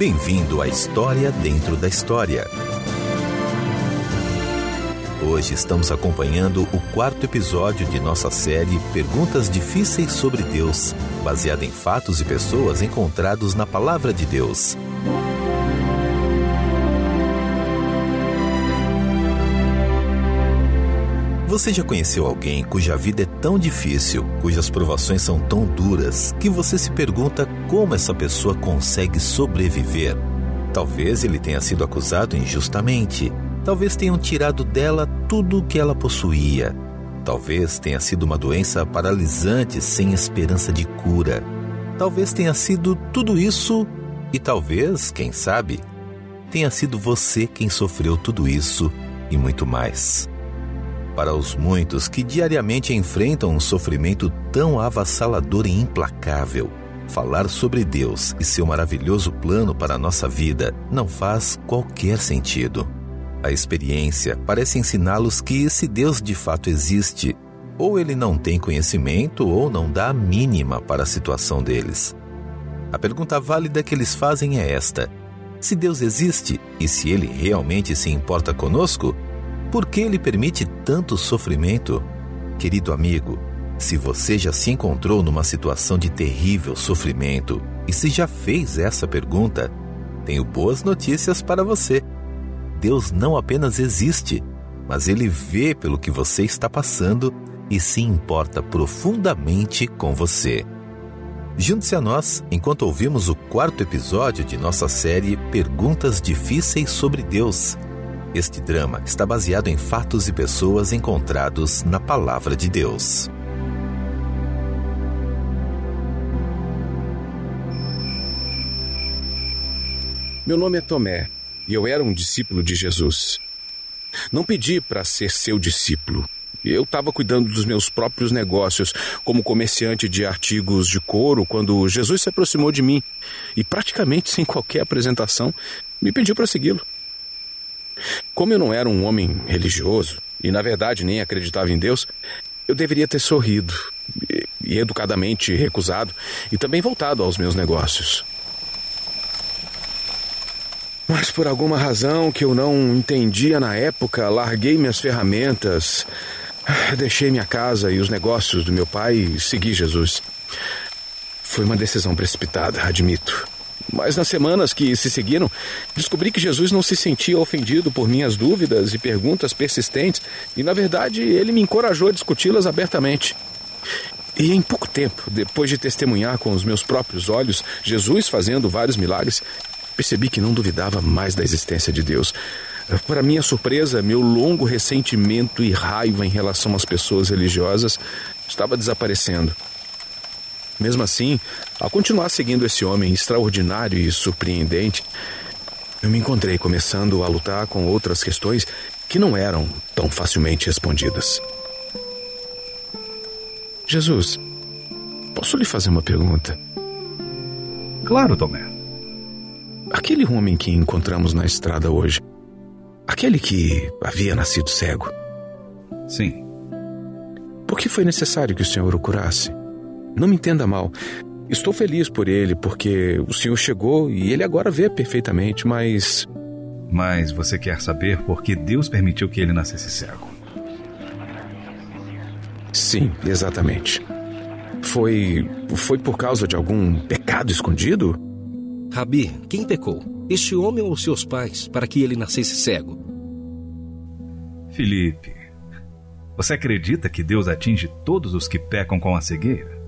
Bem-vindo à História Dentro da História. Hoje estamos acompanhando o quarto episódio de nossa série Perguntas Difíceis sobre Deus, baseada em fatos e pessoas encontrados na Palavra de Deus. Você já conheceu alguém cuja vida é tão difícil, cujas provações são tão duras, que você se pergunta como essa pessoa consegue sobreviver? Talvez ele tenha sido acusado injustamente. Talvez tenham tirado dela tudo o que ela possuía. Talvez tenha sido uma doença paralisante sem esperança de cura. Talvez tenha sido tudo isso e talvez, quem sabe, tenha sido você quem sofreu tudo isso e muito mais para os muitos que diariamente enfrentam um sofrimento tão avassalador e implacável. Falar sobre Deus e seu maravilhoso plano para a nossa vida não faz qualquer sentido. A experiência parece ensiná-los que, se Deus de fato existe, ou ele não tem conhecimento ou não dá a mínima para a situação deles. A pergunta válida que eles fazem é esta: se Deus existe e se ele realmente se importa conosco, por que ele permite tanto sofrimento? Querido amigo, se você já se encontrou numa situação de terrível sofrimento e se já fez essa pergunta, tenho boas notícias para você. Deus não apenas existe, mas ele vê pelo que você está passando e se importa profundamente com você. Junte-se a nós enquanto ouvimos o quarto episódio de nossa série Perguntas Difíceis sobre Deus este drama está baseado em fatos e pessoas encontrados na Palavra de Deus. Meu nome é Tomé e eu era um discípulo de Jesus. Não pedi para ser seu discípulo. Eu estava cuidando dos meus próprios negócios como comerciante de artigos de couro quando Jesus se aproximou de mim e, praticamente sem qualquer apresentação, me pediu para segui-lo. Como eu não era um homem religioso e, na verdade, nem acreditava em Deus, eu deveria ter sorrido e, educadamente recusado e também voltado aos meus negócios. Mas por alguma razão que eu não entendia na época, larguei minhas ferramentas, deixei minha casa e os negócios do meu pai e segui Jesus. Foi uma decisão precipitada, admito. Mas nas semanas que se seguiram, descobri que Jesus não se sentia ofendido por minhas dúvidas e perguntas persistentes, e na verdade ele me encorajou a discuti-las abertamente. E em pouco tempo, depois de testemunhar com os meus próprios olhos Jesus fazendo vários milagres, percebi que não duvidava mais da existência de Deus. Para minha surpresa, meu longo ressentimento e raiva em relação às pessoas religiosas estava desaparecendo. Mesmo assim, ao continuar seguindo esse homem extraordinário e surpreendente, eu me encontrei começando a lutar com outras questões que não eram tão facilmente respondidas. Jesus, posso lhe fazer uma pergunta? Claro, Tomé. Aquele homem que encontramos na estrada hoje, aquele que havia nascido cego. Sim. Por que foi necessário que o Senhor o curasse? Não me entenda mal. Estou feliz por ele, porque o senhor chegou e ele agora vê perfeitamente, mas. Mas você quer saber por que Deus permitiu que ele nascesse cego? Sim, exatamente. Foi. Foi por causa de algum pecado escondido? Rabi, quem pecou? Este homem ou seus pais, para que ele nascesse cego? Felipe, você acredita que Deus atinge todos os que pecam com a cegueira?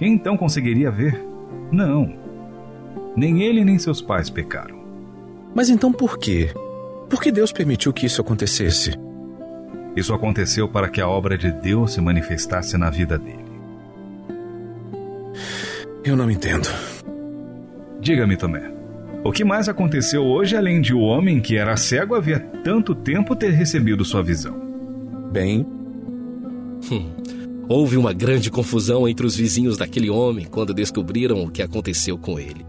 Quem então conseguiria ver? Não. Nem ele nem seus pais pecaram. Mas então por quê? Por que Deus permitiu que isso acontecesse? Isso aconteceu para que a obra de Deus se manifestasse na vida dele. Eu não entendo. Diga-me, Tomé. O que mais aconteceu hoje além de o homem que era cego havia tanto tempo ter recebido sua visão? Bem. Hum. Houve uma grande confusão entre os vizinhos daquele homem quando descobriram o que aconteceu com ele.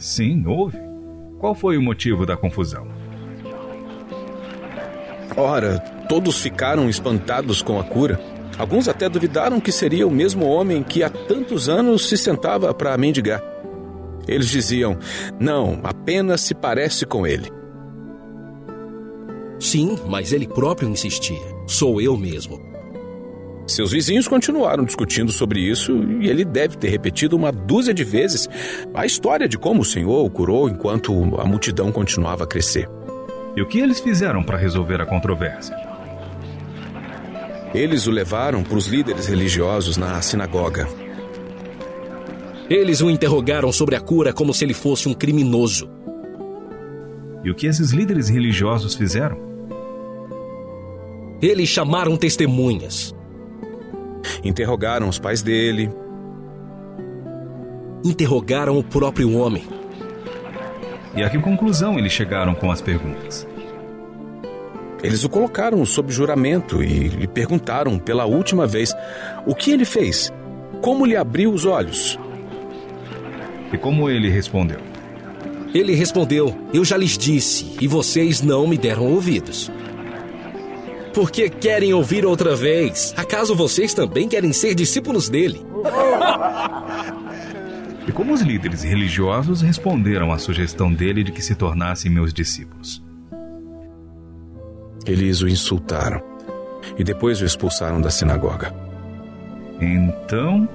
Sim, houve. Qual foi o motivo da confusão? Ora, todos ficaram espantados com a cura. Alguns até duvidaram que seria o mesmo homem que há tantos anos se sentava para mendigar. Eles diziam: Não, apenas se parece com ele. Sim, mas ele próprio insistia: Sou eu mesmo. Seus vizinhos continuaram discutindo sobre isso e ele deve ter repetido uma dúzia de vezes a história de como o Senhor o curou enquanto a multidão continuava a crescer. E o que eles fizeram para resolver a controvérsia? Eles o levaram para os líderes religiosos na sinagoga. Eles o interrogaram sobre a cura como se ele fosse um criminoso. E o que esses líderes religiosos fizeram? Eles chamaram testemunhas. Interrogaram os pais dele. Interrogaram o próprio homem. E a que conclusão eles chegaram com as perguntas? Eles o colocaram sob juramento e lhe perguntaram pela última vez o que ele fez, como lhe abriu os olhos. E como ele respondeu? Ele respondeu: Eu já lhes disse, e vocês não me deram ouvidos. Porque querem ouvir outra vez? Acaso vocês também querem ser discípulos dele? E como os líderes religiosos responderam à sugestão dele de que se tornassem meus discípulos? Eles o insultaram e depois o expulsaram da sinagoga. Então,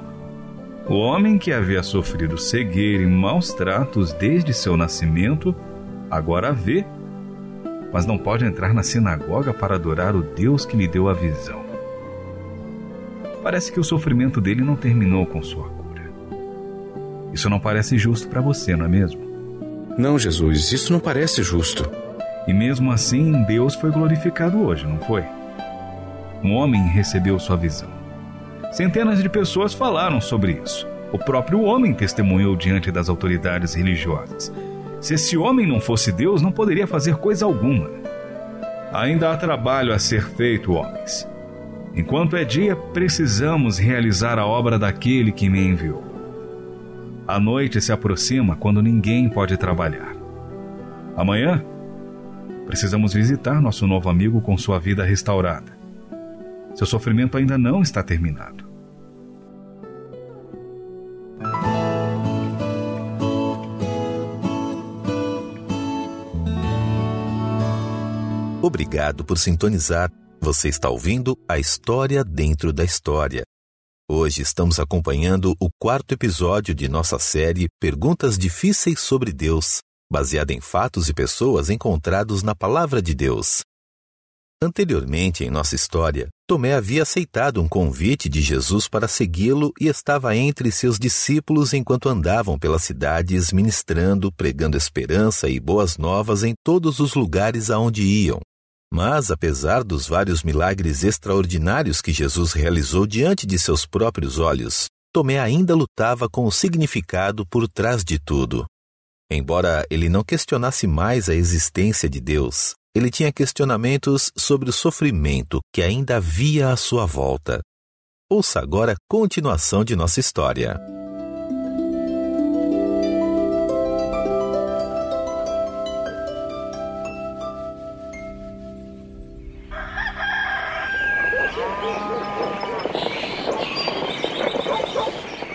o homem que havia sofrido cegueira e maus tratos desde seu nascimento, agora vê, mas não pode entrar na sinagoga para adorar o Deus que lhe deu a visão. Parece que o sofrimento dele não terminou com sua cura. Isso não parece justo para você, não é mesmo? Não, Jesus, isso não parece justo. E mesmo assim, Deus foi glorificado hoje, não foi? Um homem recebeu sua visão. Centenas de pessoas falaram sobre isso. O próprio homem testemunhou diante das autoridades religiosas. Se esse homem não fosse Deus, não poderia fazer coisa alguma. Ainda há trabalho a ser feito, homens. Enquanto é dia, precisamos realizar a obra daquele que me enviou. A noite se aproxima quando ninguém pode trabalhar. Amanhã, precisamos visitar nosso novo amigo com sua vida restaurada. Seu sofrimento ainda não está terminado. Obrigado por sintonizar. Você está ouvindo a história dentro da história. Hoje estamos acompanhando o quarto episódio de nossa série Perguntas Difíceis sobre Deus, baseada em fatos e pessoas encontrados na Palavra de Deus. Anteriormente em nossa história, Tomé havia aceitado um convite de Jesus para segui-lo e estava entre seus discípulos enquanto andavam pelas cidades ministrando, pregando esperança e boas novas em todos os lugares aonde iam. Mas, apesar dos vários milagres extraordinários que Jesus realizou diante de seus próprios olhos, Tomé ainda lutava com o significado por trás de tudo. Embora ele não questionasse mais a existência de Deus, ele tinha questionamentos sobre o sofrimento que ainda havia à sua volta. Ouça agora a continuação de nossa história.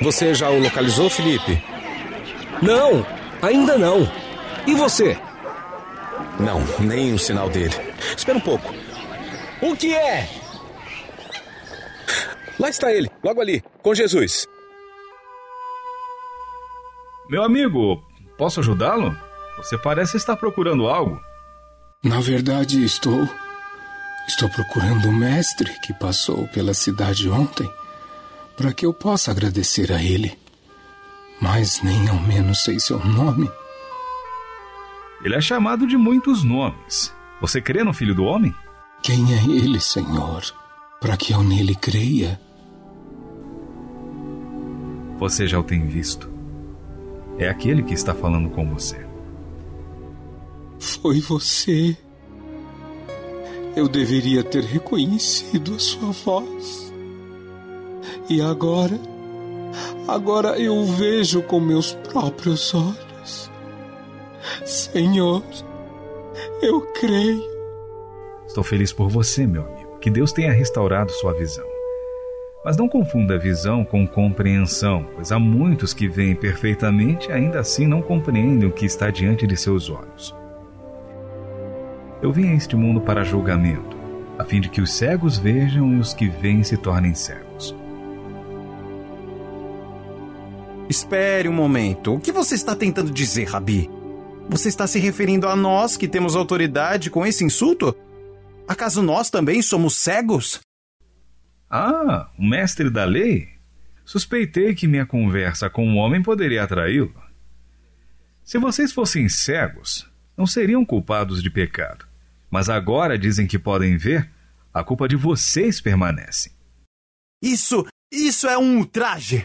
Você já o localizou, Felipe? Não, ainda não. E você? Não, nem um sinal dele. Espera um pouco. O que é? Lá está ele, logo ali, com Jesus. Meu amigo, posso ajudá-lo? Você parece estar procurando algo. Na verdade, estou. Estou procurando o mestre que passou pela cidade ontem para que eu possa agradecer a ele. Mas nem ao menos sei seu nome. Ele é chamado de muitos nomes. Você crê no Filho do Homem? Quem é ele, Senhor? Para que eu nele creia? Você já o tem visto. É aquele que está falando com você. Foi você. Eu deveria ter reconhecido a sua voz. E agora, agora eu vejo com meus próprios olhos. Senhor, eu creio. Estou feliz por você, meu amigo. Que Deus tenha restaurado sua visão. Mas não confunda visão com compreensão, pois há muitos que veem perfeitamente e ainda assim não compreendem o que está diante de seus olhos. Eu vim a este mundo para julgamento, a fim de que os cegos vejam e os que veem se tornem cegos. Espere um momento. O que você está tentando dizer, Rabi? Você está se referindo a nós que temos autoridade com esse insulto? Acaso nós também somos cegos? Ah, o mestre da lei? Suspeitei que minha conversa com um homem poderia atraí-lo. Se vocês fossem cegos, não seriam culpados de pecado. Mas agora dizem que podem ver, a culpa de vocês permanece. Isso, isso é um ultraje!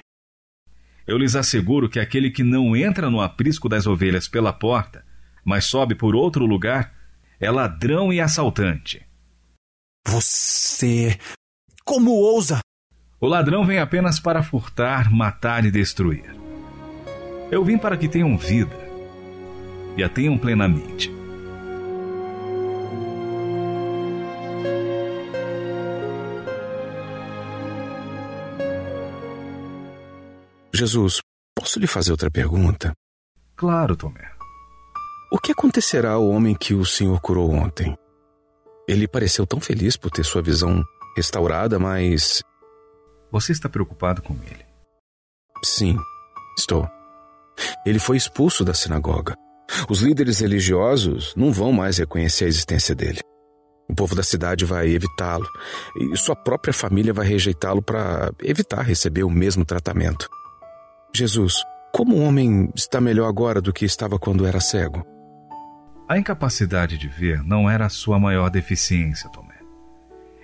Eu lhes asseguro que aquele que não entra no aprisco das ovelhas pela porta, mas sobe por outro lugar, é ladrão e assaltante. Você como ousa? O ladrão vem apenas para furtar, matar e destruir. Eu vim para que tenham vida e a tenham plenamente. Jesus, posso lhe fazer outra pergunta? Claro, Tomé. O que acontecerá ao homem que o Senhor curou ontem? Ele pareceu tão feliz por ter sua visão restaurada, mas. Você está preocupado com ele? Sim, estou. Ele foi expulso da sinagoga. Os líderes religiosos não vão mais reconhecer a existência dele. O povo da cidade vai evitá-lo e sua própria família vai rejeitá-lo para evitar receber o mesmo tratamento. Jesus, como o homem está melhor agora do que estava quando era cego? A incapacidade de ver não era a sua maior deficiência, Tomé.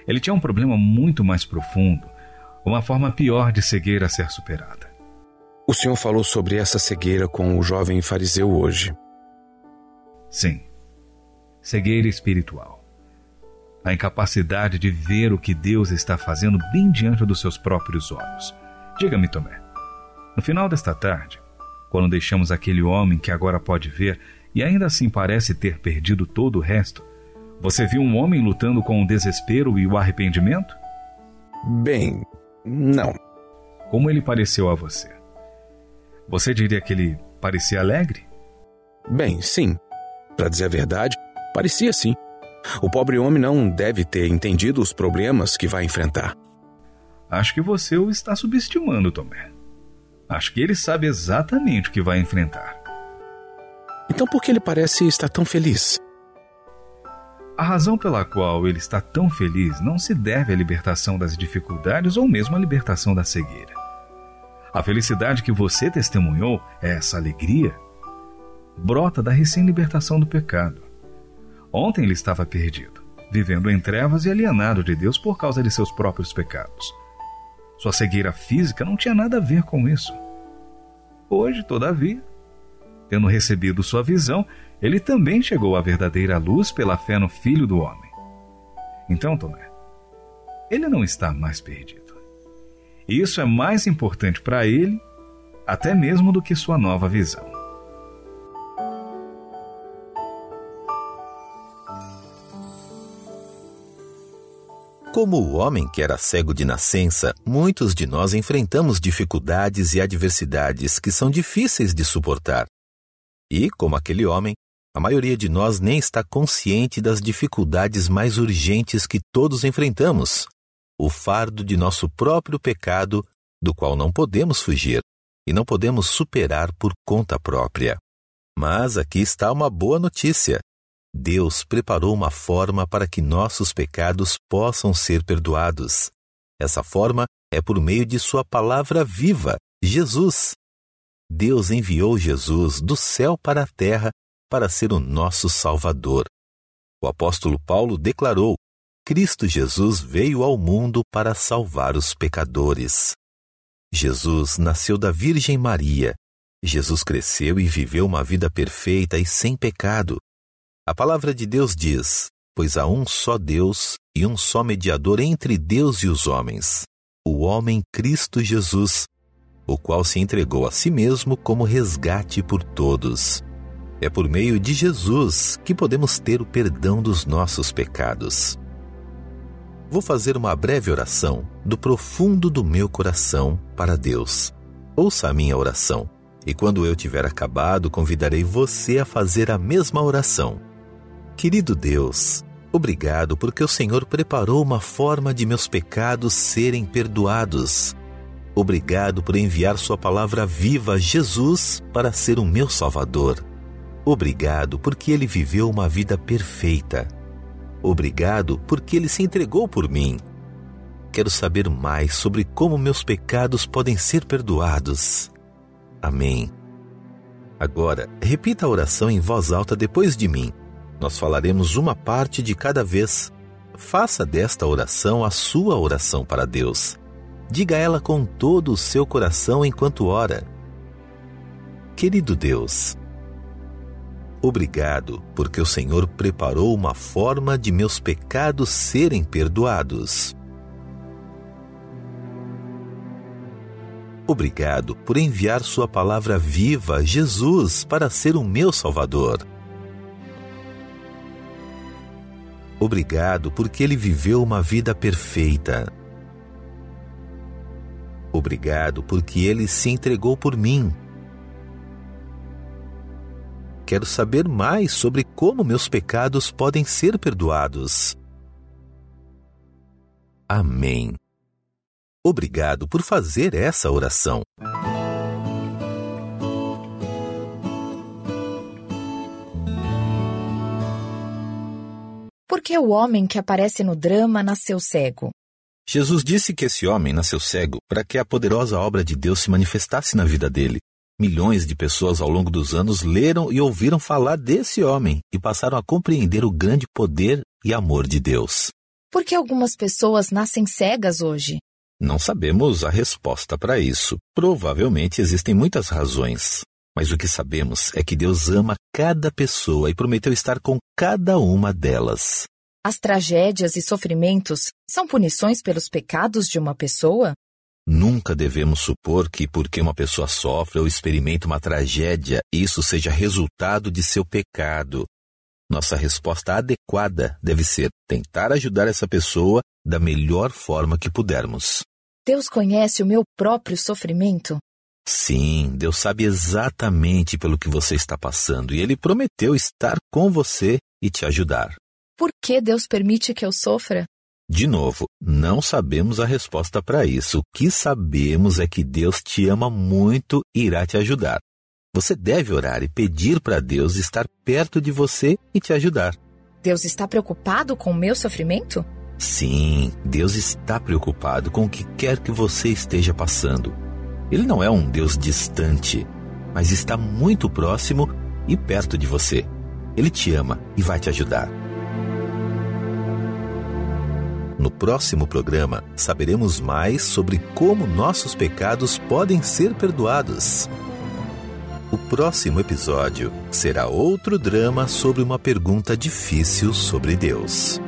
Ele tinha um problema muito mais profundo, uma forma pior de cegueira a ser superada. O senhor falou sobre essa cegueira com o jovem fariseu hoje. Sim. Cegueira espiritual. A incapacidade de ver o que Deus está fazendo bem diante dos seus próprios olhos. Diga-me, Tomé. No final desta tarde, quando deixamos aquele homem que agora pode ver e ainda assim parece ter perdido todo o resto, você viu um homem lutando com o desespero e o arrependimento? Bem, não. Como ele pareceu a você? Você diria que ele parecia alegre? Bem, sim. Para dizer a verdade, parecia sim. O pobre homem não deve ter entendido os problemas que vai enfrentar. Acho que você o está subestimando, Tomé. Acho que ele sabe exatamente o que vai enfrentar. Então por que ele parece estar tão feliz? A razão pela qual ele está tão feliz não se deve à libertação das dificuldades ou mesmo à libertação da cegueira. A felicidade que você testemunhou, essa alegria, brota da recém-libertação do pecado. Ontem ele estava perdido, vivendo em trevas e alienado de Deus por causa de seus próprios pecados. Sua cegueira física não tinha nada a ver com isso. Hoje, todavia, tendo recebido sua visão, ele também chegou à verdadeira luz pela fé no Filho do Homem. Então, Tomé, ele não está mais perdido. E isso é mais importante para ele, até mesmo do que sua nova visão. Como o homem que era cego de nascença, muitos de nós enfrentamos dificuldades e adversidades que são difíceis de suportar. E, como aquele homem, a maioria de nós nem está consciente das dificuldades mais urgentes que todos enfrentamos: o fardo de nosso próprio pecado, do qual não podemos fugir e não podemos superar por conta própria. Mas aqui está uma boa notícia. Deus preparou uma forma para que nossos pecados possam ser perdoados. Essa forma é por meio de Sua palavra viva, Jesus. Deus enviou Jesus do céu para a terra para ser o nosso Salvador. O apóstolo Paulo declarou: Cristo Jesus veio ao mundo para salvar os pecadores. Jesus nasceu da Virgem Maria. Jesus cresceu e viveu uma vida perfeita e sem pecado. A palavra de Deus diz: Pois há um só Deus e um só mediador entre Deus e os homens, o homem Cristo Jesus, o qual se entregou a si mesmo como resgate por todos. É por meio de Jesus que podemos ter o perdão dos nossos pecados. vou fazer uma breve oração do profundo do meu coração para Deus. Ouça a minha oração e quando eu tiver acabado, convidarei você a fazer a mesma oração. Querido Deus, obrigado porque o Senhor preparou uma forma de meus pecados serem perdoados. Obrigado por enviar Sua palavra viva, Jesus, para ser o meu Salvador. Obrigado porque Ele viveu uma vida perfeita. Obrigado porque Ele se entregou por mim. Quero saber mais sobre como meus pecados podem ser perdoados. Amém. Agora, repita a oração em voz alta depois de mim. Nós falaremos uma parte de cada vez. Faça desta oração a sua oração para Deus. Diga ela com todo o seu coração enquanto ora. Querido Deus, obrigado porque o Senhor preparou uma forma de meus pecados serem perdoados. Obrigado por enviar Sua palavra viva, Jesus, para ser o meu Salvador. Obrigado porque Ele viveu uma vida perfeita. Obrigado porque Ele se entregou por mim. Quero saber mais sobre como meus pecados podem ser perdoados. Amém. Obrigado por fazer essa oração. Que o homem que aparece no drama nasceu cego? Jesus disse que esse homem nasceu cego para que a poderosa obra de Deus se manifestasse na vida dele. Milhões de pessoas ao longo dos anos leram e ouviram falar desse homem e passaram a compreender o grande poder e amor de Deus. Por que algumas pessoas nascem cegas hoje? Não sabemos a resposta para isso. Provavelmente existem muitas razões. Mas o que sabemos é que Deus ama cada pessoa e prometeu estar com cada uma delas. As tragédias e sofrimentos são punições pelos pecados de uma pessoa? Nunca devemos supor que, porque uma pessoa sofre ou experimenta uma tragédia, isso seja resultado de seu pecado. Nossa resposta adequada deve ser tentar ajudar essa pessoa da melhor forma que pudermos. Deus conhece o meu próprio sofrimento? Sim, Deus sabe exatamente pelo que você está passando e Ele prometeu estar com você e te ajudar. Por que Deus permite que eu sofra? De novo, não sabemos a resposta para isso. O que sabemos é que Deus te ama muito e irá te ajudar. Você deve orar e pedir para Deus estar perto de você e te ajudar. Deus está preocupado com o meu sofrimento? Sim, Deus está preocupado com o que quer que você esteja passando. Ele não é um Deus distante, mas está muito próximo e perto de você. Ele te ama e vai te ajudar. No próximo programa, saberemos mais sobre como nossos pecados podem ser perdoados. O próximo episódio será outro drama sobre uma pergunta difícil sobre Deus.